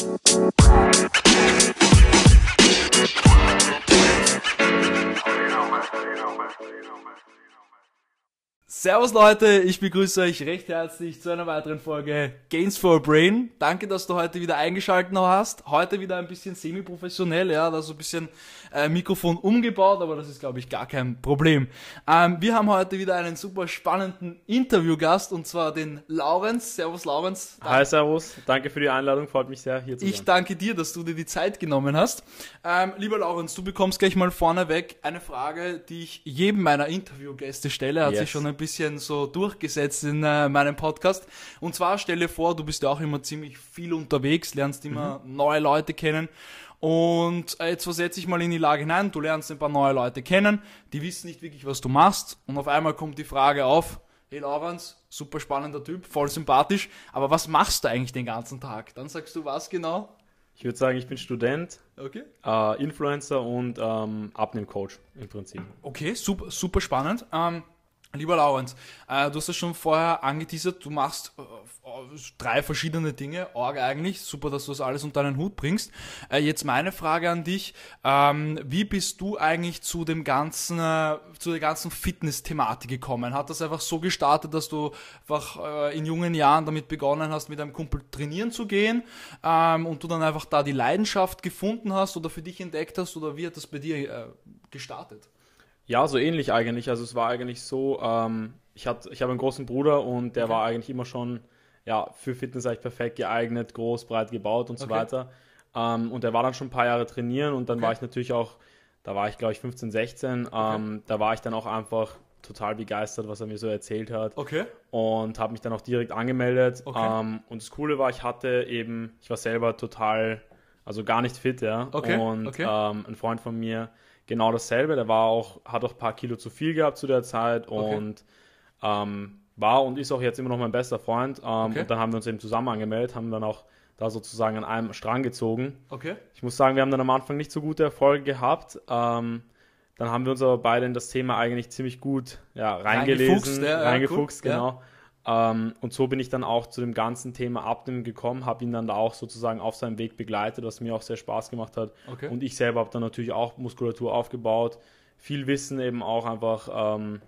Bye. Servus Leute, ich begrüße euch recht herzlich zu einer weiteren Folge Gains for Brain. Danke, dass du heute wieder eingeschaltet hast. Heute wieder ein bisschen semi-professionell, ja, da so ein bisschen äh, Mikrofon umgebaut, aber das ist glaube ich gar kein Problem. Ähm, wir haben heute wieder einen super spannenden Interviewgast und zwar den Laurenz. Servus Laurenz. Danke. Hi Servus, danke für die Einladung, freut mich sehr hier zu sein. Ich danke dir, dass du dir die Zeit genommen hast. Ähm, lieber Laurenz, du bekommst gleich mal vorneweg eine Frage, die ich jedem meiner Interviewgäste stelle. Hat yes. sich schon ein bisschen so durchgesetzt in äh, meinem Podcast. Und zwar stell dir vor, du bist ja auch immer ziemlich viel unterwegs, lernst immer mhm. neue Leute kennen. Und äh, jetzt versetze ich mal in die Lage hinein, du lernst ein paar neue Leute kennen, die wissen nicht wirklich, was du machst. Und auf einmal kommt die Frage auf, hey Laurens, super spannender Typ, voll sympathisch, aber was machst du eigentlich den ganzen Tag? Dann sagst du was genau? Ich würde sagen, ich bin Student, okay. äh, Influencer und ähm, Abnehmcoach im Prinzip. Okay, super, super spannend. Ähm, Lieber Laurenz, äh, du hast es schon vorher angeteasert, du machst äh, drei verschiedene Dinge, Org eigentlich, super, dass du das alles unter deinen Hut bringst. Äh, jetzt meine Frage an dich, ähm, wie bist du eigentlich zu dem ganzen, äh, zu der ganzen Fitness-Thematik gekommen? Hat das einfach so gestartet, dass du einfach äh, in jungen Jahren damit begonnen hast, mit einem Kumpel trainieren zu gehen ähm, und du dann einfach da die Leidenschaft gefunden hast oder für dich entdeckt hast oder wie hat das bei dir äh, gestartet? Ja, so ähnlich eigentlich. Also es war eigentlich so, ähm, ich, ich habe einen großen Bruder und der okay. war eigentlich immer schon ja, für Fitness eigentlich perfekt geeignet, groß, breit gebaut und so okay. weiter. Ähm, und der war dann schon ein paar Jahre trainieren und dann okay. war ich natürlich auch, da war ich glaube ich 15, 16, ähm, da war ich dann auch einfach total begeistert, was er mir so erzählt hat. Okay. Und habe mich dann auch direkt angemeldet. Okay. Ähm, und das Coole war, ich hatte eben, ich war selber total, also gar nicht fit, ja. Okay. Und okay. Ähm, ein Freund von mir, genau dasselbe. Der war auch, hat auch ein paar Kilo zu viel gehabt zu der Zeit und okay. ähm, war und ist auch jetzt immer noch mein bester Freund. Ähm, okay. Und dann haben wir uns eben zusammen angemeldet, haben dann auch da sozusagen an einem Strang gezogen. Okay. Ich muss sagen, wir haben dann am Anfang nicht so gute Erfolge gehabt. Ähm, dann haben wir uns aber beide in das Thema eigentlich ziemlich gut ja, reingelesen, reingefuchst, ja, reingefuchst cool. genau. Ähm, und so bin ich dann auch zu dem ganzen Thema Abnehmen gekommen, habe ihn dann da auch sozusagen auf seinem Weg begleitet, was mir auch sehr Spaß gemacht hat. Okay. Und ich selber habe dann natürlich auch Muskulatur aufgebaut, viel Wissen eben auch einfach ähm,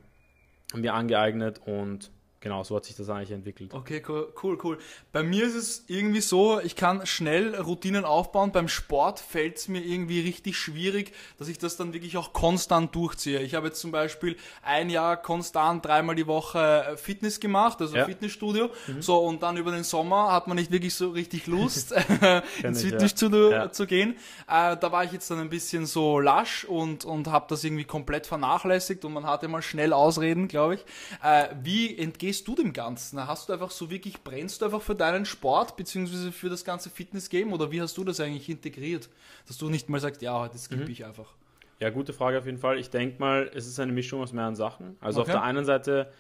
mir angeeignet und genau, so hat sich das eigentlich entwickelt. Okay, cool, cool, cool. Bei mir ist es irgendwie so, ich kann schnell Routinen aufbauen. Beim Sport fällt es mir irgendwie richtig schwierig, dass ich das dann wirklich auch konstant durchziehe. Ich habe jetzt zum Beispiel ein Jahr konstant dreimal die Woche Fitness gemacht, also ja. Fitnessstudio. Mhm. So, und dann über den Sommer hat man nicht wirklich so richtig Lust, ins Fitnessstudio ja. zu gehen. Äh, da war ich jetzt dann ein bisschen so lasch und, und habe das irgendwie komplett vernachlässigt und man hatte mal schnell Ausreden, glaube ich. Äh, wie entgeht stehst du dem Ganzen? Hast du einfach so wirklich, brennst du einfach für deinen Sport beziehungsweise für das ganze Fitness-Game oder wie hast du das eigentlich integriert? Dass du nicht mal sagst, ja, das skippe mhm. ich einfach. Ja, gute Frage auf jeden Fall. Ich denke mal, es ist eine Mischung aus mehreren Sachen. Also okay. auf der einen Seite,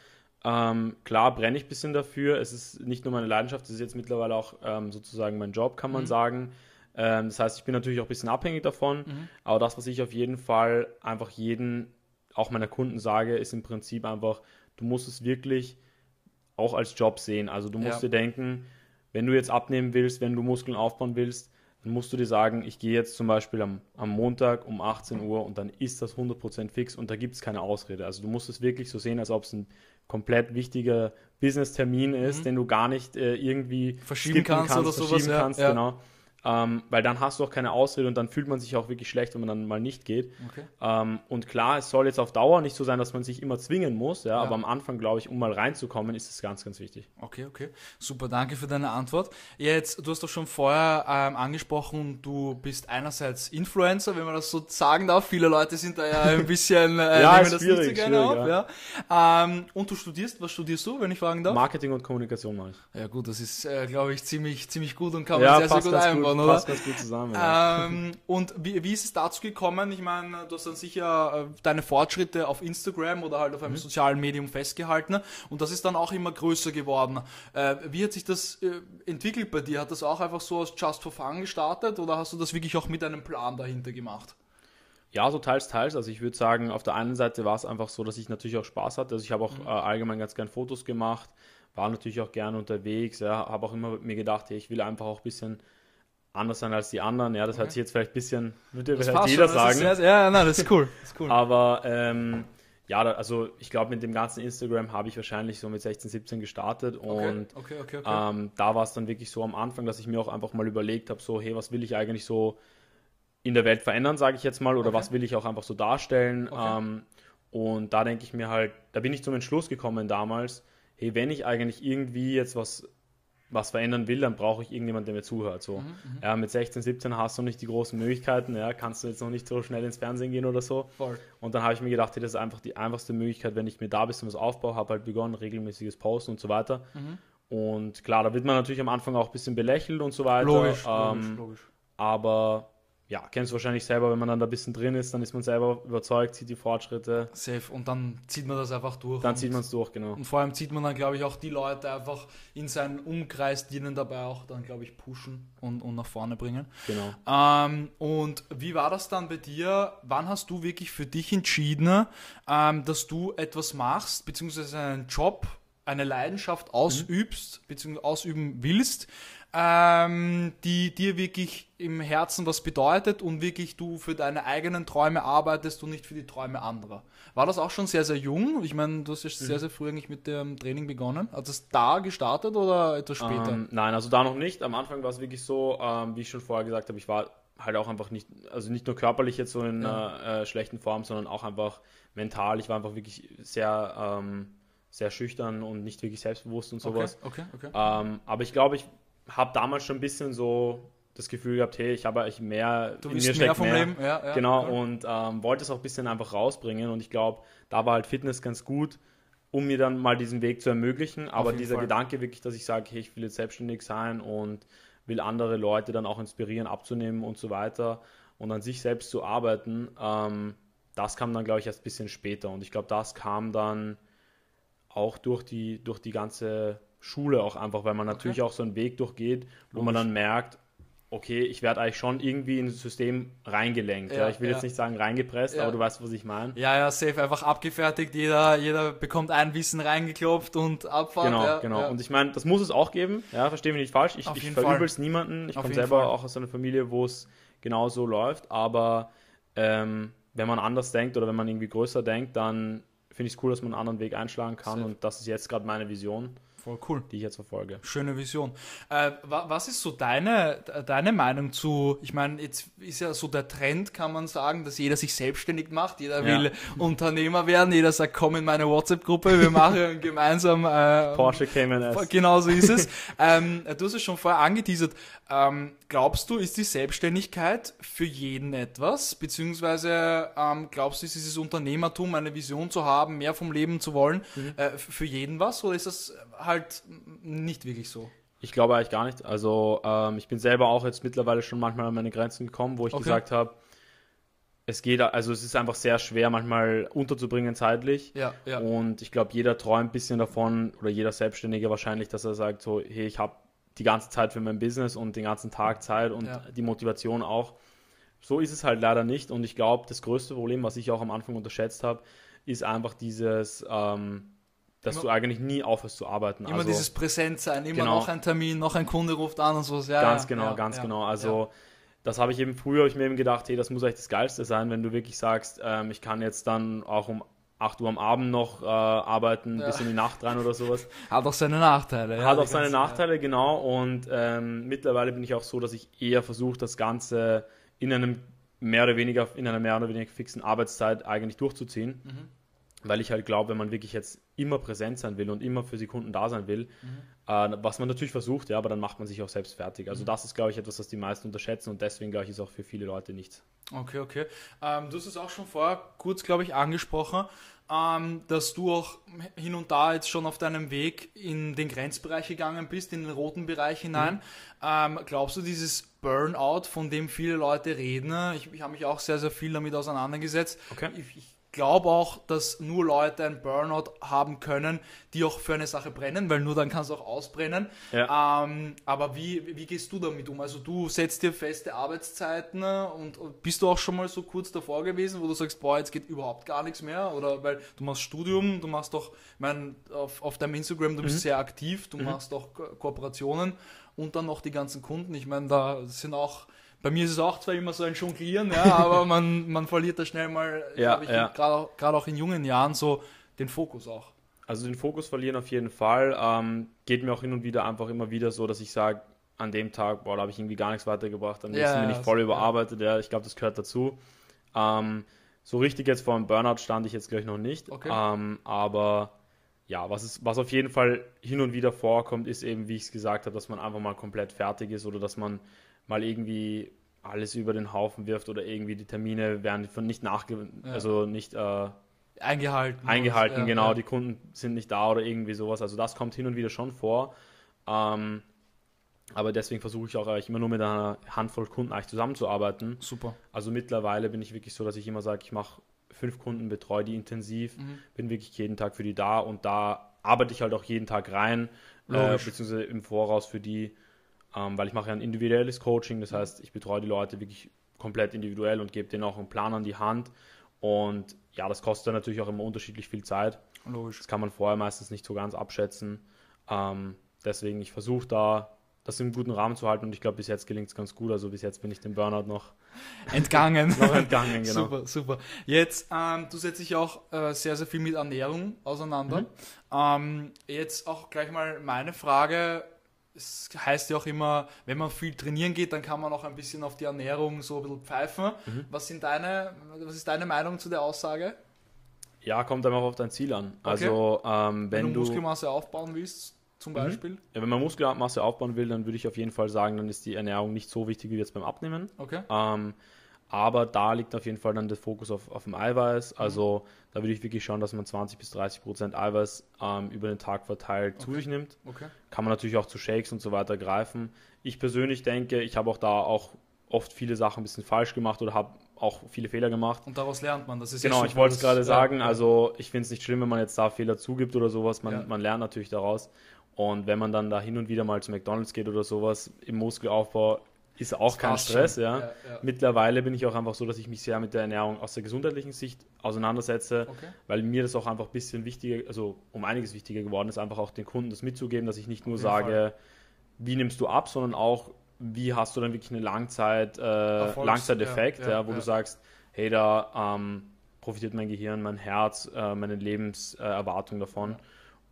ähm, klar, brenne ich ein bisschen dafür. Es ist nicht nur meine Leidenschaft, es ist jetzt mittlerweile auch ähm, sozusagen mein Job, kann man mhm. sagen. Ähm, das heißt, ich bin natürlich auch ein bisschen abhängig davon. Mhm. Aber das, was ich auf jeden Fall einfach jeden, auch meiner Kunden sage, ist im Prinzip einfach, du musst es wirklich auch als Job sehen. Also du musst ja. dir denken, wenn du jetzt abnehmen willst, wenn du Muskeln aufbauen willst, dann musst du dir sagen, ich gehe jetzt zum Beispiel am, am Montag um 18 Uhr und dann ist das 100% fix und da gibt es keine Ausrede. Also du musst es wirklich so sehen, als ob es ein komplett wichtiger Business-Termin ist, mhm. den du gar nicht äh, irgendwie verschieben kannst, kannst, oder sowas. Kannst, ja. Genau. Ähm, weil dann hast du auch keine Ausrede und dann fühlt man sich auch wirklich schlecht, wenn man dann mal nicht geht. Okay. Ähm, und klar, es soll jetzt auf Dauer nicht so sein, dass man sich immer zwingen muss, ja, ja. aber am Anfang, glaube ich, um mal reinzukommen, ist es ganz, ganz wichtig. Okay, okay. Super, danke für deine Antwort. Jetzt, du hast doch schon vorher ähm, angesprochen, du bist einerseits Influencer, wenn man das so sagen darf. Viele Leute sind da ja ein bisschen, äh, ja, nehmen das nicht so gerne auf. Ja. ja. Ähm, und du studierst, was studierst du, wenn ich fragen darf? Marketing und Kommunikation mache ich. Ja gut, das ist, äh, glaube ich, ziemlich, ziemlich gut und kann man sehr, sehr gut einbauen zusammenbauen, oder? Passt ganz gut zusammen. Ja. Ähm, und wie, wie ist es dazu gekommen? Ich meine, du hast dann sicher äh, deine Fortschritte auf Instagram oder halt auf einem mhm. sozialen Medium festgehalten und das ist dann auch immer größer geworden. Äh, wie hat sich das äh, entwickelt bei dir? Hat das auch einfach so aus Just for Fun gestartet oder hast du das wirklich auch mit einem Plan dahinter gemacht? Ja, so teils, teils. Also ich würde sagen, auf der einen Seite war es einfach so, dass ich natürlich auch Spaß hatte. Also ich habe auch mhm. äh, allgemein ganz gern Fotos gemacht, war natürlich auch gerne unterwegs, ja, habe auch immer mir gedacht, hey, ich will einfach auch ein bisschen anders sein als die anderen. Ja, das okay. hört sich jetzt vielleicht ein bisschen, würde vielleicht jeder sagen. Sehr, ja, nein, das ist cool. Das ist cool. Aber ähm, ja, also ich glaube, mit dem ganzen Instagram habe ich wahrscheinlich so mit 16, 17 gestartet und okay, okay, ähm, da war es dann wirklich so am Anfang, dass ich mir auch einfach mal überlegt habe, so, hey, was will ich eigentlich so in der Welt verändern, sage ich jetzt mal, oder was will ich auch einfach so darstellen. Ähm, und da denke ich mir halt, da bin ich zum Entschluss gekommen damals, hey, wenn ich eigentlich irgendwie jetzt was was verändern will, dann brauche ich irgendjemanden, der mir zuhört. So. Mhm, mhm, ja, mit 16, 17 hast du nicht die großen Möglichkeiten, ja, kannst du jetzt noch nicht so schnell ins Fernsehen gehen oder so. Voll. Und dann habe ich mir gedacht, hey, das ist einfach die einfachste Möglichkeit, wenn ich mir da bisschen was aufbaue, habe halt begonnen, regelmäßiges Posten und so weiter. Mhm. Und klar, da wird man natürlich am Anfang auch ein bisschen belächelt und so weiter. Logisch, ähm, logisch, logisch. Aber ja, kennst du wahrscheinlich selber, wenn man dann da ein bisschen drin ist, dann ist man selber überzeugt, sieht die Fortschritte. Safe. Und dann zieht man das einfach durch. Dann zieht man es durch, genau. Und vor allem zieht man dann, glaube ich, auch die Leute einfach in seinen Umkreis, die ihnen dabei auch dann, glaube ich, pushen und, und nach vorne bringen. Genau. Ähm, und wie war das dann bei dir? Wann hast du wirklich für dich entschieden, ähm, dass du etwas machst, beziehungsweise einen Job, eine Leidenschaft mhm. ausübst, mhm. beziehungsweise ausüben willst? Ähm, die dir wirklich im Herzen was bedeutet und wirklich du für deine eigenen Träume arbeitest und nicht für die Träume anderer. War das auch schon sehr, sehr jung? Ich meine, du hast ja mhm. sehr, sehr früh eigentlich mit dem Training begonnen. Hat es da gestartet oder etwas später? Ähm, nein, also da noch nicht. Am Anfang war es wirklich so, ähm, wie ich schon vorher gesagt habe, ich war halt auch einfach nicht, also nicht nur körperlich jetzt so in ja. einer äh, schlechten Form, sondern auch einfach mental. Ich war einfach wirklich sehr, ähm, sehr schüchtern und nicht wirklich selbstbewusst und sowas. Okay, okay, okay. Ähm, aber ich glaube, ich habe damals schon ein bisschen so das Gefühl gehabt, hey, ich habe eigentlich mehr, du in mir mehr vom mehr. Leben, ja, ja genau, cool. und ähm, wollte es auch ein bisschen einfach rausbringen und ich glaube, da war halt Fitness ganz gut, um mir dann mal diesen Weg zu ermöglichen, aber dieser Fall. Gedanke wirklich, dass ich sage, hey, ich will jetzt selbstständig sein und will andere Leute dann auch inspirieren, abzunehmen und so weiter und an sich selbst zu arbeiten, ähm, das kam dann, glaube ich, erst ein bisschen später und ich glaube, das kam dann auch durch die, durch die ganze Schule auch einfach, weil man natürlich okay. auch so einen Weg durchgeht, wo Logisch. man dann merkt, okay, ich werde eigentlich schon irgendwie in das System reingelenkt. Ja, ja. Ich will ja. jetzt nicht sagen reingepresst, aber du weißt, was ich meine. Ja, ja, safe, einfach abgefertigt. Jeder, jeder bekommt ein Wissen reingeklopft und Abfahrt. Genau, genau. Und ich meine, das muss es auch geben. Ja, verstehe mich nicht falsch. Ich, ich verübel es niemanden. Ich komme selber Fall. auch aus einer Familie, wo es genau so läuft. Aber ähm, wenn man anders denkt oder wenn man irgendwie größer denkt, dann finde ich es cool, dass man einen anderen Weg einschlagen kann. Safe. Und das ist jetzt gerade meine Vision. Voll cool. Die ich jetzt verfolge. Schöne Vision. Äh, was ist so deine, deine Meinung zu, ich meine, jetzt ist ja so der Trend, kann man sagen, dass jeder sich selbstständig macht, jeder ja. will Unternehmer werden, jeder sagt, komm in meine WhatsApp-Gruppe, wir machen gemeinsam äh, Porsche Cayman S. Genau so ist es. ähm, du hast es schon vorher angeteasert. Ähm, glaubst du, ist die Selbstständigkeit für jeden etwas? Beziehungsweise ähm, glaubst du, ist dieses Unternehmertum, eine Vision zu haben, mehr vom Leben zu wollen, mhm. äh, für jeden was? Oder ist das halt nicht wirklich so? Ich glaube eigentlich gar nicht. Also ähm, ich bin selber auch jetzt mittlerweile schon manchmal an meine Grenzen gekommen, wo ich okay. gesagt habe, es geht, also es ist einfach sehr schwer manchmal unterzubringen zeitlich. Ja, ja. Und ich glaube, jeder träumt ein bisschen davon oder jeder Selbstständige wahrscheinlich, dass er sagt so, hey, ich habe die ganze Zeit für mein Business und den ganzen Tag Zeit und ja. die Motivation auch. So ist es halt leider nicht und ich glaube, das größte Problem, was ich auch am Anfang unterschätzt habe, ist einfach dieses, ähm, dass immer, du eigentlich nie aufhörst zu arbeiten. Immer also, dieses Präsentsein, immer genau, noch ein Termin, noch ein Kunde ruft an und so. Ja, ganz genau, ja, ganz ja, genau. Also das habe ich eben früher, ich mir eben gedacht, hey, das muss eigentlich das Geilste sein, wenn du wirklich sagst, ähm, ich kann jetzt dann auch um 8 Uhr am Abend noch äh, arbeiten, bis in die Nacht rein oder sowas. Hat auch seine Nachteile. Hat auch seine Nachteile, genau. Und ähm, mittlerweile bin ich auch so, dass ich eher versuche, das Ganze in einem mehr oder weniger, in einer mehr oder weniger fixen Arbeitszeit eigentlich durchzuziehen. Mhm. Weil ich halt glaube, wenn man wirklich jetzt immer präsent sein will und immer für Sekunden da sein will, mhm. äh, was man natürlich versucht, ja, aber dann macht man sich auch selbst fertig. Also mhm. das ist, glaube ich, etwas, was die meisten unterschätzen und deswegen, glaube ich, ist auch für viele Leute nichts. Okay, okay. Ähm, du hast es auch schon vorher kurz, glaube ich, angesprochen ähm, dass du auch hin und da jetzt schon auf deinem Weg in den Grenzbereich gegangen bist, in den roten Bereich hinein. Mhm. Ähm, glaubst du, dieses Burnout, von dem viele Leute reden, ich, ich habe mich auch sehr, sehr viel damit auseinandergesetzt. Okay. Ich, ich glaube auch, dass nur Leute ein Burnout haben können, die auch für eine Sache brennen, weil nur dann kannst du auch ausbrennen. Ja. Ähm, aber wie, wie gehst du damit um? Also du setzt dir feste Arbeitszeiten und bist du auch schon mal so kurz davor gewesen, wo du sagst, boah, jetzt geht überhaupt gar nichts mehr? Oder weil du machst Studium, du machst doch, ich meine, auf, auf deinem Instagram, du bist mhm. sehr aktiv, du mhm. machst auch Ko Kooperationen und dann noch die ganzen Kunden. Ich meine, da sind auch, bei mir ist es auch zwar immer so ein Jonglieren, ja, aber man, man verliert da schnell mal, ja, ja. gerade auch, in jungen Jahren so den Fokus auch. Also den Fokus verlieren auf jeden Fall. Ähm, geht mir auch hin und wieder einfach immer wieder so, dass ich sage, an dem Tag, boah, da habe ich irgendwie gar nichts weitergebracht, am nächsten Ja, bin ja, ich voll überarbeitet, ja, ich glaube, das gehört dazu. Ähm, so richtig jetzt vor einem Burnout stand ich jetzt gleich noch nicht, Okay. ähm, aber ja, was, ist, was auf jeden Fall hin und wieder vorkommt, ist eben, wie ich es gesagt habe, dass man einfach mal komplett fertig ist oder dass man mal irgendwie alles über den Haufen wirft oder irgendwie die Termine werden von nicht nachge Ja. also nicht äh, Eingehalten. eingehalten, Ja, genau, ja. die Kunden sind nicht da oder irgendwie sowas. Also das kommt hin und wieder schon vor. Ähm, aber deswegen versuche ich auch eigentlich immer nur mit einer Handvoll Kunden eigentlich zusammenzuarbeiten. Super. Also mittlerweile bin ich wirklich so, dass ich immer sage, ich mache fünf Kunden, betreue die intensiv, Mhm. bin wirklich jeden Tag für die da und da arbeite ich halt auch jeden Tag rein, äh, beziehungsweise im Voraus für die, ähm, weil ich mache ja ein individuelles Coaching, das heißt, ich betreue die Leute wirklich komplett individuell und gebe denen auch einen Plan an die Hand und ja, das kostet natürlich auch immer unterschiedlich viel Zeit. Logisch. Das kann man vorher meistens nicht so ganz abschätzen. Ähm, deswegen, ich versuche da das im guten Rahmen zu halten und ich glaube, bis jetzt gelingt es ganz gut. Also bis jetzt bin ich dem Burnout noch, Entgangen. noch entgangen. Genau. Super, super. Jetzt, ähm, du setzt dich auch äh, sehr, sehr viel mit Ernährung auseinander. Mhm. Ähm, jetzt auch gleich mal meine Frage. Es heißt ja auch immer, wenn man viel trainieren geht, dann kann man auch ein bisschen auf die Ernährung so ein bisschen pfeifen. Mhm. Was, sind deine, was ist deine Meinung zu der Aussage? Ja, kommt einfach auf dein Ziel an. Also ähm, Wenn, wenn, du Muskelmasse aufbauen willst, zum Beispiel. ja, wenn man Muskelmasse aufbauen will, dann würde ich auf jeden Fall sagen, dann ist die Ernährung nicht so wichtig wie jetzt beim Abnehmen. Okay. Ähm, aber da liegt auf jeden Fall dann der Fokus auf, auf dem Eiweiß. Also da würde ich wirklich schauen, dass man 20 bis 30 Prozent Eiweiß ähm, über den Tag verteilt zu sich nimmt. Okay. Kann man natürlich auch zu Shakes und so weiter greifen. Ich persönlich denke, ich habe auch da auch oft viele Sachen ein bisschen falsch gemacht oder habe auch viele Fehler gemacht. Und daraus lernt man. Das ist Genau, ich wollte es gerade sagen. ja. Also ich finde es nicht schlimm, wenn man jetzt da Fehler zugibt oder sowas. Man, Ja. man lernt natürlich daraus. Und wenn man dann da hin und wieder mal zu McDonalds geht oder sowas im Muskelaufbau, ist auch Das kein Stress. Ja. Ja, ja. Mittlerweile bin ich auch einfach so, dass ich mich sehr mit der Ernährung aus der gesundheitlichen Sicht auseinandersetze, Okay. weil mir das auch einfach ein bisschen wichtiger, also um einiges wichtiger geworden ist, einfach auch den Kunden das mitzugeben, dass ich nicht nur sage, wie nimmst du ab, sondern auch, wie hast du dann wirklich einen Langzeit, äh, Erfolgs- Langzeiteffekt, ja, wo du sagst, hey, da ähm, profitiert mein Gehirn, mein Herz, äh, meine Lebenserwartung davon.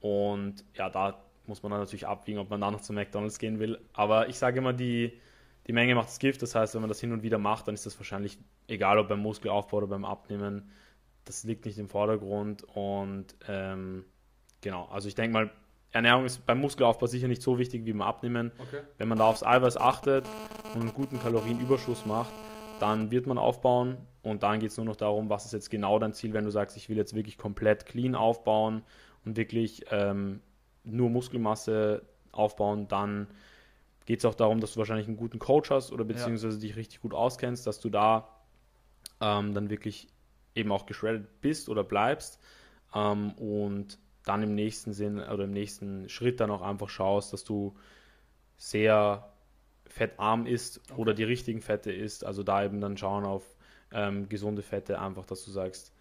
Und ja, da muss man dann natürlich abwiegen, ob man da noch zu McDonalds gehen will. Aber ich sage immer, die, die Menge macht das Gift. Das heißt, wenn man das hin und wieder macht, dann ist das wahrscheinlich egal, ob beim Muskelaufbau oder beim Abnehmen. Das liegt nicht im Vordergrund. Und ähm, genau, also ich denke mal, Ernährung ist beim Muskelaufbau sicher nicht so wichtig wie beim Abnehmen. Okay. Wenn man da aufs Eiweiß achtet und einen guten Kalorienüberschuss macht, dann wird man aufbauen und dann geht es nur noch darum, was ist jetzt genau dein Ziel, wenn du sagst, ich will jetzt wirklich komplett clean aufbauen und wirklich ähm, nur Muskelmasse aufbauen, dann geht es auch darum, dass du wahrscheinlich einen guten Coach hast oder beziehungsweise dich richtig gut auskennst, dass du da ähm, dann wirklich eben auch geschreddet bist oder bleibst ähm, und dann im nächsten Sinn oder im nächsten Schritt dann auch einfach schaust, dass du sehr fettarm isst oder die richtigen Fette isst. Also da eben dann schauen auf ähm, gesunde Fette, einfach, dass du sagst,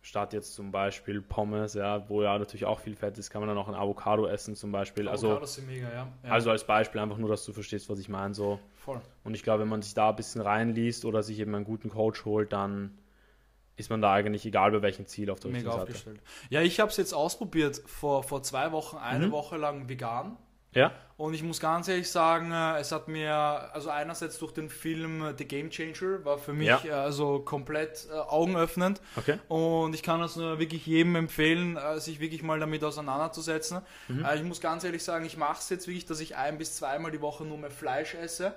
statt jetzt zum Beispiel Pommes, ja, wo ja natürlich auch viel Fett ist, kann man dann auch ein Avocado essen zum Beispiel. Also, Avocados sind mega, ja. ja. also als Beispiel einfach nur, dass du verstehst, was ich meine. So. voll. Und ich glaube, wenn man sich da ein bisschen reinliest oder sich eben einen guten Coach holt, dann ist man da eigentlich egal bei welchem Ziel auf der Mega richtigen Seite. aufgestellt. Ja, ich habe es jetzt ausprobiert vor, vor zwei Wochen, eine Mhm. Woche lang vegan. Ja? Und ich muss ganz ehrlich sagen, äh, es hat mir, also einerseits durch den Film äh, The Game Changer, war für mich Ja. äh, also komplett äh, augenöffnend. Okay. Und ich kann es nur wirklich jedem empfehlen, sich wirklich mal damit auseinanderzusetzen. Mhm. Ich muss ganz ehrlich sagen, ich mache es jetzt wirklich, dass ich ein bis zweimal die Woche nur mehr Fleisch esse.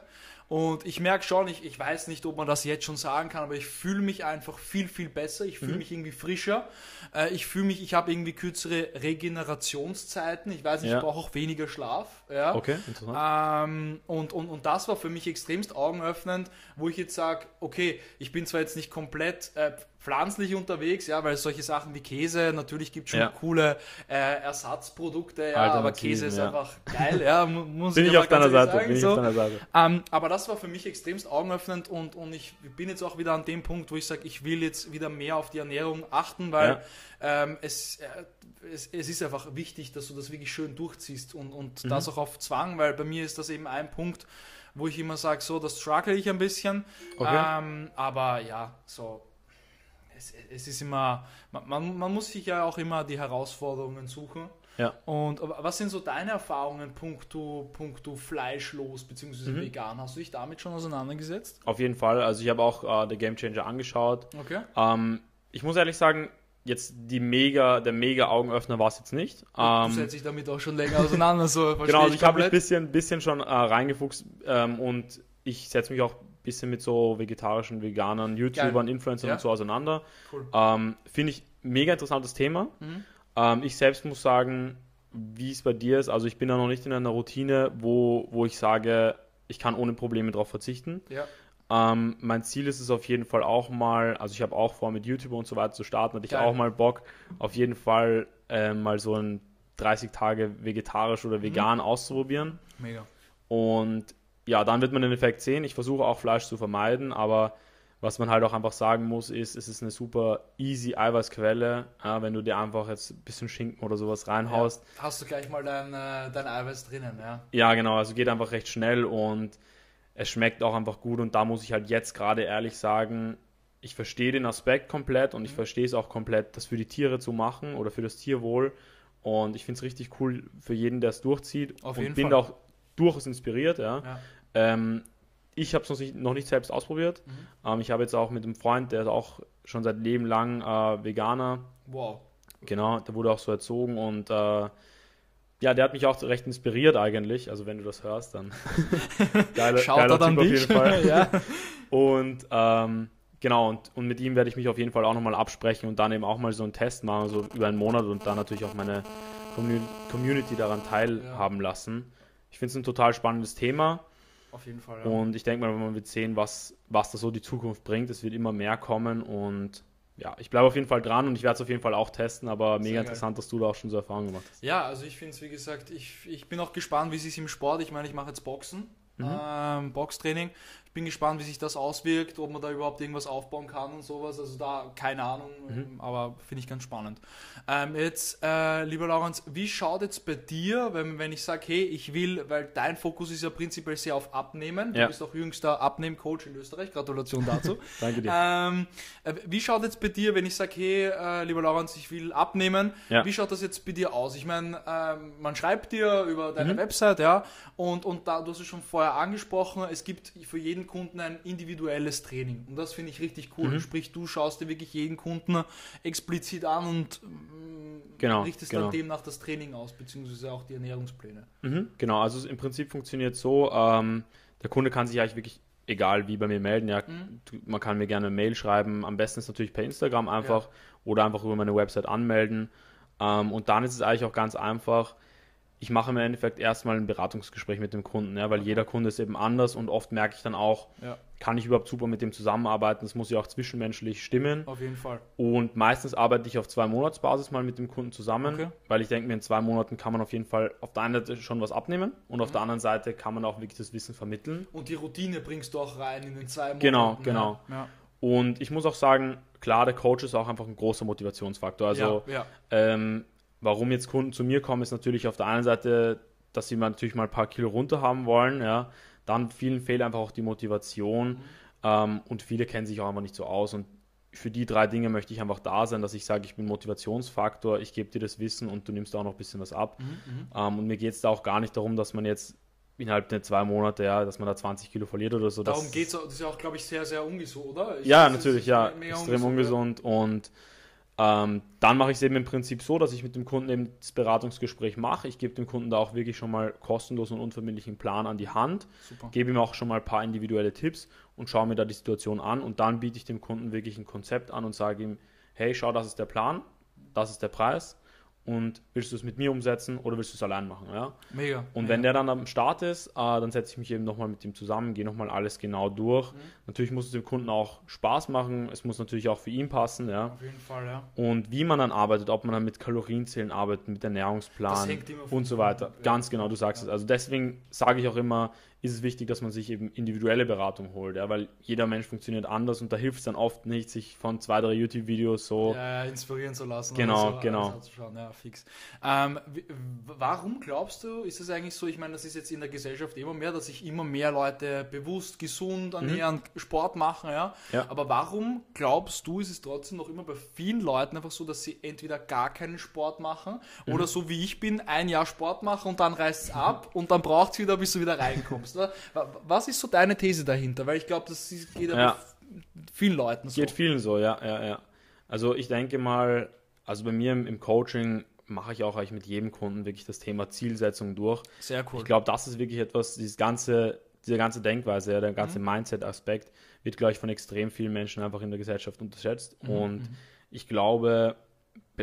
Und ich merke schon, ich, ich weiß nicht, ob man das jetzt schon sagen kann, aber ich fühle mich einfach viel, viel besser. Ich Mhm. fühle mich irgendwie frischer. Äh, Ich fühle mich, ich habe irgendwie kürzere Regenerationszeiten. Ich weiß nicht, Ja. ich brauche auch weniger Schlaf. Ja. Okay, interessant. Ähm, und, und, und das war für mich extremst augenöffnend, wo ich jetzt sage, okay, ich bin zwar jetzt nicht komplett äh, pflanzlich unterwegs, ja, weil solche Sachen wie Käse, natürlich gibt es schon ja. coole äh, Ersatzprodukte, ja, aber Käse ist ja. einfach geil, ja, muss bin ich, auf deiner Seite, sagen, bin ich so. auf deiner Seite. Ähm, aber das war für mich extremst augenöffnend und, und ich bin jetzt auch wieder an dem Punkt, wo ich sage, ich will jetzt wieder mehr auf die Ernährung achten, weil ja. ähm, es, äh, es, es, ist einfach wichtig, dass du das wirklich schön durchziehst und, und mhm. das auch auf Zwang, weil bei mir ist das eben ein Punkt, wo ich immer sage, so, das struggle ich ein bisschen. Okay. Ähm, aber ja, so es, es ist immer, man, man muss sich ja auch immer die Herausforderungen suchen. Ja. Und was sind so deine Erfahrungen punkto, punkto fleischlos bzw. Mhm. vegan? Hast du dich damit schon auseinandergesetzt? Auf jeden Fall. Also ich habe auch äh, The Game Changer angeschaut. Okay. Ähm, ich muss ehrlich sagen, jetzt die mega, der mega Augenöffner war es jetzt nicht. Du ähm, setzt dich damit auch schon länger auseinander. So, genau, also ich habe ein bisschen, bisschen schon äh, reingefuchst ähm, und ich setze mich auch bisschen mit so vegetarischen, veganern, YouTubern, Geil. Influencern ja. und so auseinander. Cool. Ähm, Finde ich mega interessantes Thema. Mhm. Ähm, ich selbst muss sagen, wie es bei dir ist, also ich bin da noch nicht in einer Routine, wo, wo ich sage, ich kann ohne Probleme darauf verzichten. Ja. Ähm, mein Ziel ist es auf jeden Fall auch mal, also ich habe auch vor, mit YouTube und so weiter zu starten, hatte ich auch mal Bock, auf jeden Fall äh, mal so ein 30 Tage vegetarisch oder mhm. vegan mhm. auszuprobieren. Mega. Und ja, dann wird man den Effekt sehen. Ich versuche auch Fleisch zu vermeiden, aber was man halt auch einfach sagen muss, ist, es ist eine super easy Eiweißquelle. Ja, wenn du dir einfach jetzt ein bisschen Schinken oder sowas reinhaust. Ja, hast du gleich mal dein, äh, dein Eiweiß drinnen, ja? Ja, genau. Also geht einfach recht schnell und es schmeckt auch einfach gut. Und da muss ich halt jetzt gerade ehrlich sagen, ich verstehe den Aspekt komplett und ich mhm. verstehe es auch komplett, das für die Tiere zu machen oder für das Tierwohl. Und ich finde es richtig cool für jeden, der es durchzieht. Auf und jeden bin Fall. auch durchaus inspiriert. Ja. ja. Ähm, ich habe es noch nicht, noch nicht selbst ausprobiert. Mhm. Ähm, ich habe jetzt auch mit einem Freund, der ist auch schon seit Leben lang äh, Veganer. Wow. Genau, der wurde auch so erzogen und äh, ja, der hat mich auch recht inspiriert eigentlich. Also wenn du das hörst, dann geiler, Schaut geiler Typ auf jeden Fall. ja. Und ähm, genau, und, und mit ihm werde ich mich auf jeden Fall auch nochmal absprechen und dann eben auch mal so einen Test machen, so über einen Monat und dann natürlich auch meine Community daran teilhaben ja. lassen. Ich finde es ein total spannendes Thema. Auf jeden Fall. Ja. Und ich denke mal, man wird sehen, was, was da so die Zukunft bringt. Es wird immer mehr kommen und ja, ich bleibe auf jeden Fall dran und ich werde es auf jeden Fall auch testen, aber mega interessant, dass du da auch schon so Erfahrungen gemacht hast. Ja, also ich finde es, wie gesagt, ich, ich bin auch gespannt, wie es sich im Sport, ich meine, ich mache jetzt Boxen, mhm. ähm, Boxtraining ich bin gespannt, wie sich das auswirkt, ob man da überhaupt irgendwas aufbauen kann und sowas. Also da keine Ahnung, mhm. aber finde ich ganz spannend. Ähm, jetzt, äh, lieber Laurens, wie schaut jetzt bei dir, wenn, wenn ich sage, hey, ich will, weil dein Fokus ist ja prinzipiell sehr auf Abnehmen. Du ja. bist auch jüngster Abnehmcoach in Österreich. Gratulation dazu. Danke dir. Ähm, äh, wie schaut jetzt bei dir, wenn ich sage, hey, äh, lieber Laurens, ich will abnehmen, ja. wie schaut das jetzt bei dir aus? Ich meine, ähm, man schreibt dir über deine mhm. Website, ja, und, und da, du hast es schon vorher angesprochen, es gibt für jeden jeden Kunden ein individuelles Training. Und das finde ich richtig cool. Mhm. Sprich, du schaust dir wirklich jeden Kunden explizit an und mm, genau, richtest genau. dann demnach das Training aus, beziehungsweise auch die Ernährungspläne. Mhm, genau, also im Prinzip funktioniert so, ähm, der Kunde kann sich eigentlich wirklich egal wie bei mir melden. Ja, mhm. man kann mir gerne eine Mail schreiben. Am besten ist natürlich per Instagram einfach ja. oder einfach über meine Website anmelden. Ähm, und dann ist es eigentlich auch ganz einfach ich mache im Endeffekt erstmal ein Beratungsgespräch mit dem Kunden, ja, weil jeder Kunde ist eben anders und oft merke ich dann auch, ja. kann ich überhaupt super mit dem zusammenarbeiten, das muss ja auch zwischenmenschlich stimmen. Auf jeden Fall. Und meistens arbeite ich auf zwei Monatsbasis mal mit dem Kunden zusammen, okay. weil ich denke mir, in zwei Monaten kann man auf jeden Fall auf der einen Seite schon was abnehmen und mhm. auf der anderen Seite kann man auch wirklich das Wissen vermitteln. Und die Routine bringst du auch rein in den zwei Monaten. Genau, genau. Ja. Und ich muss auch sagen, klar, der Coach ist auch einfach ein großer Motivationsfaktor. Also ja, ja. Ähm, warum jetzt Kunden zu mir kommen, ist natürlich auf der einen Seite, dass sie natürlich mal ein paar Kilo runter haben wollen, ja. Dann vielen fehlt einfach auch die Motivation mhm. ähm, und viele kennen sich auch einfach nicht so aus und für die drei Dinge möchte ich einfach da sein, dass ich sage, ich bin Motivationsfaktor, ich gebe dir das Wissen und du nimmst auch noch ein bisschen was ab. Mhm, mhm. ähm, und mir geht es da auch gar nicht darum, dass man jetzt innerhalb der zwei Monate, ja, dass man da 20 Kilo verliert oder so. Darum geht es, das ist ja auch, glaube ich, sehr, sehr ungesund, oder? Ich ja, natürlich, ja, extrem ungesund, ungesund ja. und ähm, dann mache ich es eben im Prinzip so, dass ich mit dem Kunden eben das Beratungsgespräch mache. Ich gebe dem Kunden da auch wirklich schon mal kostenlosen und unverbindlichen Plan an die Hand, Super. gebe ihm auch schon mal ein paar individuelle Tipps und schaue mir da die Situation an und dann biete ich dem Kunden wirklich ein Konzept an und sage ihm, hey, schau, das ist der Plan, das ist der Preis und willst du es mit mir umsetzen oder willst du es allein machen? Ja? Mega. Und mega. wenn der dann am Start ist, äh, dann setze ich mich eben nochmal mit ihm zusammen, gehe nochmal alles genau durch. Mhm. Natürlich muss es dem Kunden auch Spaß machen, es muss natürlich auch für ihn passen. Ja? Auf jeden Fall, ja. Und wie man dann arbeitet, ob man dann mit Kalorienzählen arbeitet, mit Ernährungsplan und so weiter. Kunden. Ganz genau, du sagst ja. es. Also deswegen sage ich auch immer, ist es wichtig, dass man sich eben individuelle Beratung holt, ja, weil jeder Mensch funktioniert anders und da hilft es dann oft nicht, sich von zwei, drei YouTube-Videos so ja, inspirieren zu lassen. Genau, so genau. Ja, fix. Ähm, warum glaubst du, ist es eigentlich so, ich meine, das ist jetzt in der Gesellschaft immer mehr, dass sich immer mehr Leute bewusst, gesund ernähren, mhm. Sport machen, ja? ja. Aber warum glaubst du, ist es trotzdem noch immer bei vielen Leuten einfach so, dass sie entweder gar keinen Sport machen mhm. oder so wie ich bin, ein Jahr Sport machen und dann reißt es ab und dann braucht es wieder, bis du wieder reinkommst hast. Was ist so deine These dahinter? Weil ich glaube, das geht ja. vielen Leuten so. Geht vielen so, ja, ja, ja. Also ich denke mal, also bei mir im, im Coaching mache ich auch eigentlich mit jedem Kunden wirklich das Thema Zielsetzung durch. Sehr cool. Ich glaube, das ist wirklich etwas, dieses ganze, diese ganze Denkweise, der ganze mhm. Mindset-Aspekt wird, glaube ich, von extrem vielen Menschen einfach in der Gesellschaft unterschätzt. Mhm. Und mhm. ich glaube,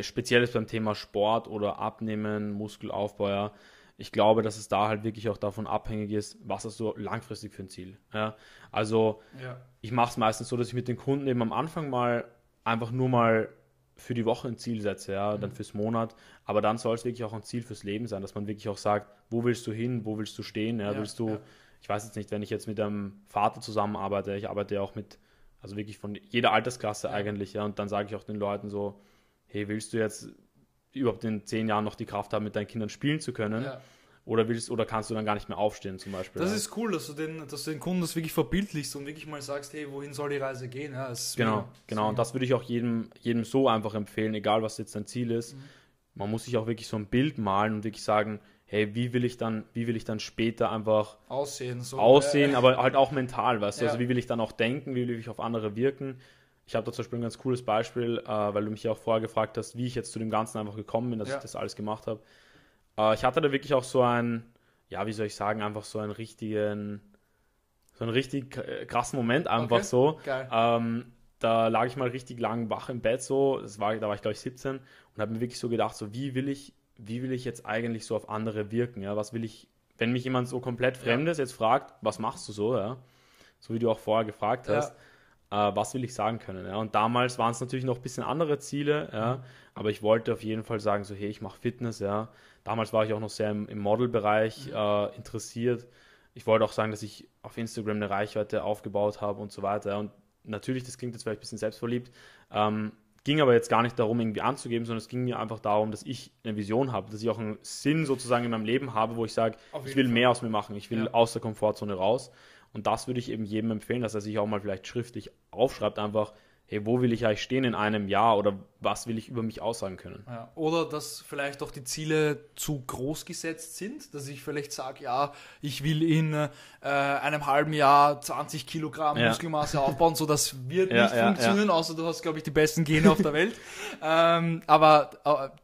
speziell beim Thema Sport oder Abnehmen, Muskelaufbau, ja, ich glaube, dass es da halt wirklich auch davon abhängig ist, was hast du langfristig für ein Ziel. Ja? Also ja. ich mache es meistens so, dass ich mit den Kunden eben am Anfang mal einfach nur mal für die Woche ein Ziel setze, ja, mhm. dann fürs Monat, aber dann soll es wirklich auch ein Ziel fürs Leben sein, dass man wirklich auch sagt, wo willst du hin, wo willst du stehen, ja, ja willst du, ich weiß jetzt nicht, wenn ich jetzt mit einem Vater zusammenarbeite, ich arbeite ja auch mit, also wirklich von jeder Altersklasse eigentlich, ja, und dann sage ich auch den Leuten so, hey, willst du jetzt überhaupt in zehn Jahren noch die Kraft haben, mit deinen Kindern spielen zu können. Ja. Oder willst oder kannst du dann gar nicht mehr aufstehen zum Beispiel? Das ja. ist cool, dass du den, dass du den Kunden das wirklich verbildlichst und wirklich mal sagst, hey, wohin soll die Reise gehen? Ja, genau, mega. genau. Und das würde ich auch jedem, jedem so einfach empfehlen, egal was jetzt dein Ziel ist. Mhm. Man muss sich auch wirklich so ein Bild malen und wirklich sagen, hey, wie will ich dann, wie will ich dann später einfach aussehen, so, aussehen, aber halt auch mental, weißt du? Also wie will ich dann auch denken, wie will ich auf andere wirken? Ich habe da zum Beispiel ein ganz cooles Beispiel, äh, weil du mich ja auch vorher gefragt hast, wie ich jetzt zu dem Ganzen einfach gekommen bin, dass ja. ich das alles gemacht habe. Äh, ich hatte da wirklich auch so ein, ja, wie soll ich sagen, einfach so einen richtigen, so einen richtig krassen Moment einfach okay. so. Ähm, da lag ich mal richtig lang wach im Bett so, das war, da war ich glaube ich 17 und habe mir wirklich so gedacht, so wie will ich, wie will ich jetzt eigentlich so auf andere wirken, ja, was will ich, wenn mich jemand so komplett Fremdes ja. jetzt fragt, was machst du so, ja, so wie du auch vorher gefragt hast, ja äh, was will ich sagen können. Ja? Und damals waren es natürlich noch ein bisschen andere Ziele, ja? aber ich wollte auf jeden Fall sagen, so hey, ich mache Fitness. Ja? Damals war ich auch noch sehr im, im Modelbereich mhm. äh, interessiert. Ich wollte auch sagen, dass ich auf Instagram eine Reichweite aufgebaut habe und so weiter. Und natürlich, das klingt jetzt vielleicht ein bisschen selbstverliebt, ähm, ging aber jetzt gar nicht darum, irgendwie anzugeben, sondern es ging mir einfach darum, dass ich eine Vision habe, dass ich auch einen Sinn sozusagen in meinem Leben habe, wo ich sage, ich will Fall. mehr aus mir machen, ich will ja. aus der Komfortzone raus. Und das würde ich eben jedem empfehlen, dass er sich auch mal vielleicht schriftlich aufschreibt, einfach, hey, wo will ich eigentlich stehen in einem Jahr oder was will ich über mich aussagen können? Ja, oder dass vielleicht auch die Ziele zu groß gesetzt sind, dass ich vielleicht sage, ja, ich will in äh, einem halben Jahr 20 Kilogramm ja. Muskelmasse aufbauen, so das wird ja, nicht funktionieren, außer du hast, glaube ich, die besten Gene auf der Welt. ähm, aber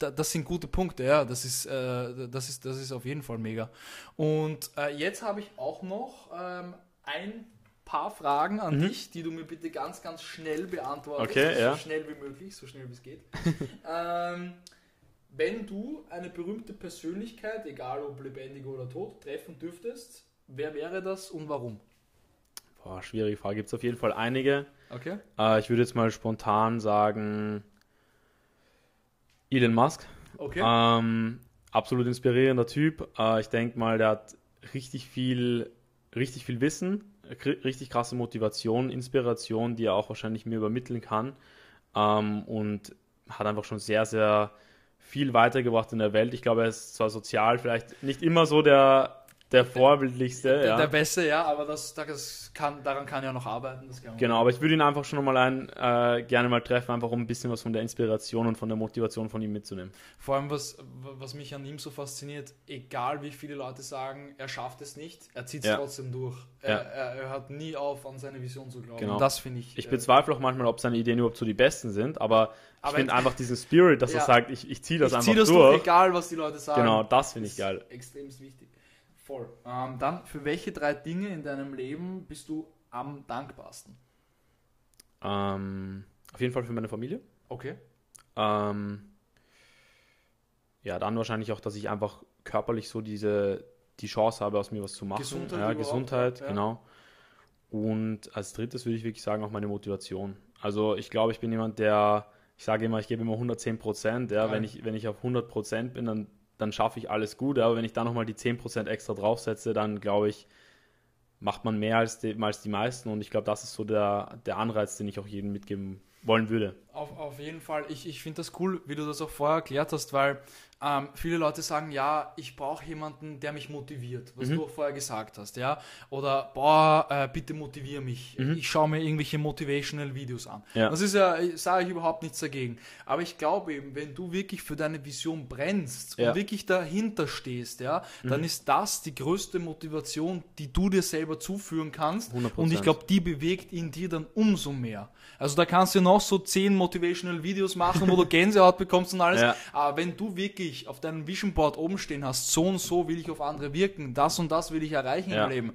äh, das sind gute Punkte, ja, das ist, äh, das ist, das ist auf jeden Fall mega. Und äh, jetzt habe ich auch noch ähm, ein paar Fragen an mhm. dich, die du mir bitte ganz, ganz schnell beantwortest. Okay, ja. So schnell wie möglich, so schnell wie es geht. ähm, wenn du eine berühmte Persönlichkeit, egal ob lebendig oder tot, treffen dürftest, wer wäre das und warum? Boah, schwierige Frage. Gibt es auf jeden Fall einige. Okay. Äh, ich würde jetzt mal spontan sagen Elon Musk. Okay. Ähm, absolut inspirierender Typ. Äh, ich denke mal, der hat richtig viel richtig viel Wissen, richtig krasse Motivation, Inspiration, die er auch wahrscheinlich mir übermitteln kann. Ähm, und hat einfach schon sehr, sehr viel weitergebracht in der Welt. Ich glaube, er ist zwar sozial vielleicht nicht immer so der der vorbildlichste. Der, ja. der Beste, ja, aber das, das kann, daran kann er noch arbeiten. genau, aber ich würde ihn einfach schon mal ein, äh, gerne mal treffen, einfach um ein bisschen was von der Inspiration und von der Motivation von ihm mitzunehmen. Vor allem, was, was mich an ihm so fasziniert, egal wie viele Leute sagen, er schafft es nicht, er zieht es ja. trotzdem durch. Er, ja. er, er, hört nie auf, an seine Vision zu glauben. Genau. Das finde ich. Ich äh, bezweifle auch manchmal, ob seine Ideen überhaupt so die besten sind, aber, ich finde einfach diesen Spirit, dass er sagt, ich, ich ziehe das ich einfach zieh das durch. durch. Egal, was die Leute sagen. Genau, das finde ich geil. Extrem wichtig. Voll. Ähm, dann, für welche drei Dinge in deinem Leben bist du am dankbarsten? Ähm, auf jeden Fall für meine Familie. Okay. Ähm, ja, dann wahrscheinlich auch, dass ich einfach körperlich so diese, die Chance habe, aus mir was zu machen. Gesundheit ja, Gesundheit, ja. genau. Und als drittes würde ich wirklich sagen, auch meine Motivation. Also ich glaube, ich bin jemand, der, ich sage immer, ich gebe immer 110 Prozent. Ja, wenn ich, wenn ich auf 100 Prozent bin, dann, dann schaffe ich alles gut. Aber wenn ich dann nochmal die 10 Prozent extra draufsetze, dann glaube ich, macht man mehr als die, als die meisten. Und ich glaube, das ist so der, der Anreiz, den ich auch jedem mitgeben wollen würde. Auf, auf jeden Fall. Ich, ich finde das cool, wie du das auch vorher erklärt hast, weil ähm, viele Leute sagen, ja, ich brauche jemanden, der mich motiviert, was Mhm. du auch vorher gesagt hast, ja. Oder, boah, äh, bitte motivier mich. Ich schaue mir irgendwelche motivational Videos an. Mhm. Ja. Das ist ja, sage ich überhaupt nichts dagegen. Aber ich glaube eben, wenn du wirklich für deine Vision brennst Ja. Mhm. und wirklich dahinter stehst, ja, dann ist das die größte Motivation, die du dir selber zuführen kannst. 100%. Und ich glaube, die bewegt in dir dann umso mehr. Also da kannst du noch so zehn motivational Videos machen, wo du Gänsehaut bekommst und alles. Ja. Aber wenn du wirklich auf deinem Vision Board oben stehen hast, so und so will ich auf andere wirken, das und das will ich erreichen Ja. im Leben,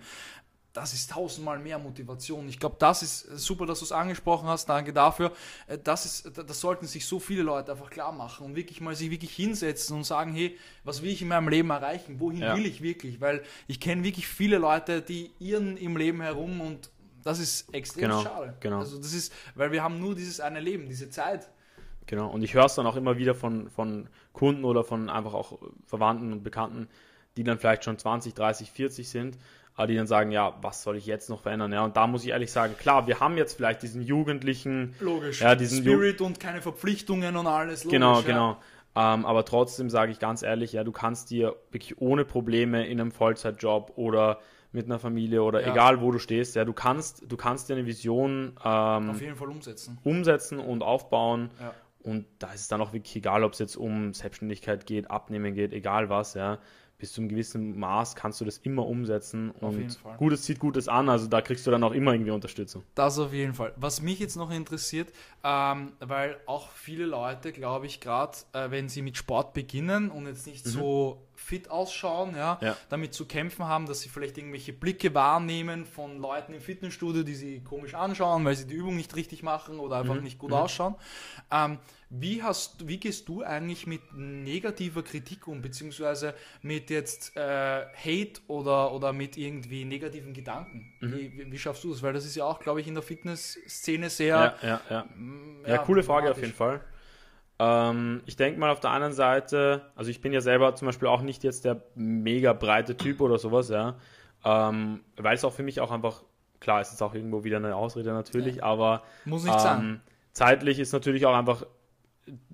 das ist tausendmal mehr Motivation. Ich glaube, das ist super, dass du es angesprochen hast. Danke dafür. Äh, Das, ist, das sollten sich so viele Leute einfach klar machen und wirklich mal sich wirklich hinsetzen und sagen, hey, was will ich in meinem Leben erreichen? Wohin Ja. will ich wirklich? Weil ich kenne wirklich viele Leute, die irren im Leben herum und das ist extrem Genau, schade. genau. Also das ist, weil wir haben nur dieses eine Leben, diese Zeit. Genau. Und ich höre es dann auch immer wieder von, von Kunden oder von einfach auch Verwandten und Bekannten, die dann vielleicht schon 20, 30, 40 sind, aber die dann sagen, ja, was soll ich jetzt noch verändern? Ja, und da muss ich ehrlich sagen, klar, wir haben jetzt vielleicht diesen jugendlichen, Logisch. Ja, diesen Spirit und keine Verpflichtungen und alles. Logisch, genau, ja. genau. Ähm, aber trotzdem sage ich ganz ehrlich, ja, du kannst dir wirklich ohne Probleme in einem Vollzeitjob oder mit einer Familie oder Ja. egal wo du stehst, ja, du kannst, du kannst dir eine Vision ähm, Auf jeden Fall umsetzen. umsetzen und aufbauen. Ja. Und da ist es dann auch wirklich egal, ob es jetzt um Selbstständigkeit geht, Abnehmen geht, egal was, ja. Bis zu einem gewissen Maß kannst du das immer umsetzen Auf und. Gutes zieht Gutes an, also da kriegst du dann auch immer irgendwie Unterstützung. Das auf jeden Fall. Was mich jetzt noch interessiert, ähm, weil auch viele Leute, glaube ich, gerade äh, wenn sie mit Sport beginnen und jetzt nicht so fit ausschauen, ja, Mhm. Ja. damit zu kämpfen haben, dass sie vielleicht irgendwelche Blicke wahrnehmen von Leuten im Fitnessstudio, die sie komisch anschauen, weil sie die Übung nicht richtig machen oder einfach Mhm. nicht gut ausschauen. Ähm, wie, hast, wie gehst du eigentlich mit negativer Kritik um, beziehungsweise mit jetzt äh, Hate oder, oder mit irgendwie negativen Gedanken? Mhm. Wie, wie, schaffst du das? Weil das ist ja auch, glaube ich, in der Fitnessszene Ja, sehr. ja, ja. mm, Ja, coole Frage auf jeden Fall. Ähm, ich denke mal auf der einen Seite, also ich bin ja selber zum Beispiel auch nicht jetzt der mega breite Typ oder sowas, ja. Ähm, weil es auch für mich auch einfach, klar, es ist auch irgendwo wieder eine Ausrede natürlich, aber Muss nicht ähm, zeitlich ist natürlich auch einfach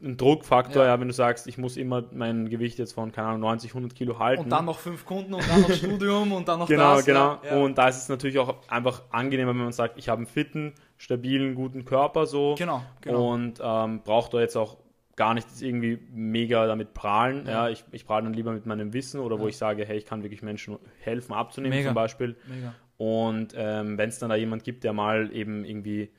ein Druckfaktor, Ja. ja. wenn du sagst, ich muss immer mein Gewicht jetzt von, keine Ahnung, 90, 100 Kilo halten. Und dann noch fünf Kunden und dann noch Studium und dann noch Genau, das. genau. Ja, ja. Und da ist es natürlich auch einfach angenehmer, wenn man sagt, ich habe einen fitten, stabilen, guten Körper so. Genau, genau. Und ähm, brauche da jetzt auch gar nicht irgendwie mega damit prahlen. Ja. Ich, ich prahle dann lieber mit meinem Wissen oder wo ich sage, hey, ich kann wirklich Menschen helfen abzunehmen Mega. zum Beispiel. Mega. Und ähm, wenn es dann da jemand gibt, der mal eben irgendwie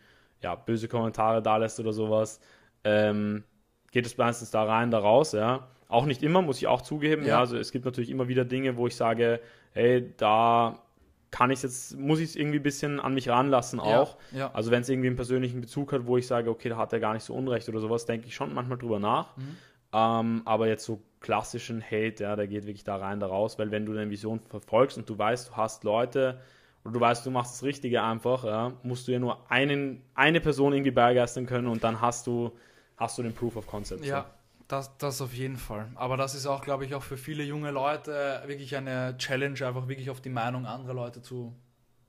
ja, böse Kommentare da lässt oder sowas, ähm, geht es meistens da rein, da raus, ja. Auch nicht immer, muss ich auch zugeben. Ja. Ja. also es gibt natürlich immer wieder Dinge, wo ich sage, hey, da kann ich jetzt, muss ich es irgendwie ein bisschen an mich ranlassen Ja, auch. ja. Also wenn es irgendwie einen persönlichen Bezug hat, wo ich sage, okay, da hat er gar nicht so Unrecht oder sowas, denke ich schon manchmal drüber nach. Mhm. Ähm, aber jetzt so klassischen Hate, ja, der geht wirklich da rein, da raus, weil wenn du deine Vision verfolgst und du weißt, du hast Leute oder du weißt, du machst das Richtige einfach, ja, musst du ja nur einen, eine Person irgendwie begeistern können und dann hast du, hast du den Proof of Concept. Ja, das, das auf jeden Fall. Aber das ist auch, glaube ich, auch für viele junge Leute wirklich eine Challenge, einfach wirklich auf die Meinung anderer Leute zu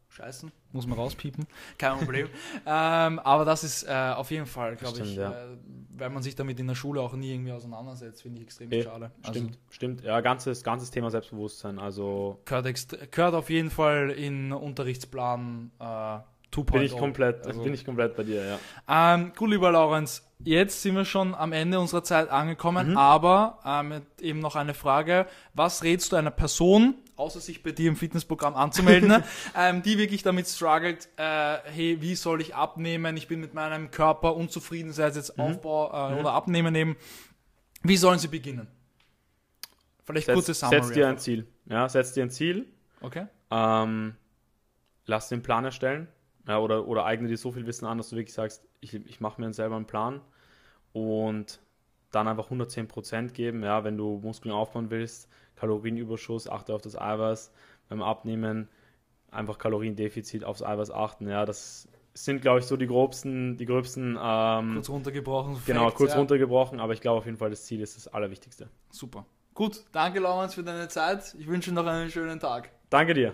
scheißen. Muss man rauspiepen. Kein Problem. ähm, aber das ist äh, auf jeden Fall, glaube ich, ja. äh, wenn man sich damit in der Schule auch nie irgendwie auseinandersetzt, finde ich extrem Eh, schade. Also Stimmt, stimmt. Ja, ganzes, ganzes Thema Selbstbewusstsein. Also gehört, gehört auf jeden Fall in Unterrichtsplan äh, 2.0. bin ich komplett, Also- bin ich komplett bei dir, ja. Ähm, gut, lieber Laurenz, jetzt sind wir schon am Ende unserer Zeit angekommen, Mhm. aber ähm, eben noch eine Frage. Was rätst du einer Person, außer sich bei dir im Fitnessprogramm anzumelden, ne, ähm, die wirklich damit struggelt, äh, hey, wie soll ich abnehmen? Ich bin mit meinem Körper unzufrieden, sei es jetzt Mhm. Aufbau äh, oder Abnehmen eben. Wie sollen sie beginnen? Vielleicht kurze Setz, Summary. setz dir ein. Ziel. Ja, setz dir ein Ziel. Okay. Ähm, lass den Plan erstellen. Ja, oder, oder eigne dir so viel Wissen an, dass du wirklich sagst, ich, ich mache mir selber einen Plan und dann einfach 110% geben. Ja, wenn du Muskeln aufbauen willst, Kalorienüberschuss, achte auf das Eiweiß. Beim Abnehmen einfach Kaloriendefizit aufs Eiweiß achten. Ja, das sind, glaube ich, so die gröbsten, die gröbsten. Ähm, kurz runtergebrochen. Genau, Facts, kurz ja. runtergebrochen, aber ich glaube auf jeden Fall, das Ziel ist das Allerwichtigste. Super. Gut, danke Laurens für deine Zeit. Ich wünsche noch einen schönen Tag. Danke dir.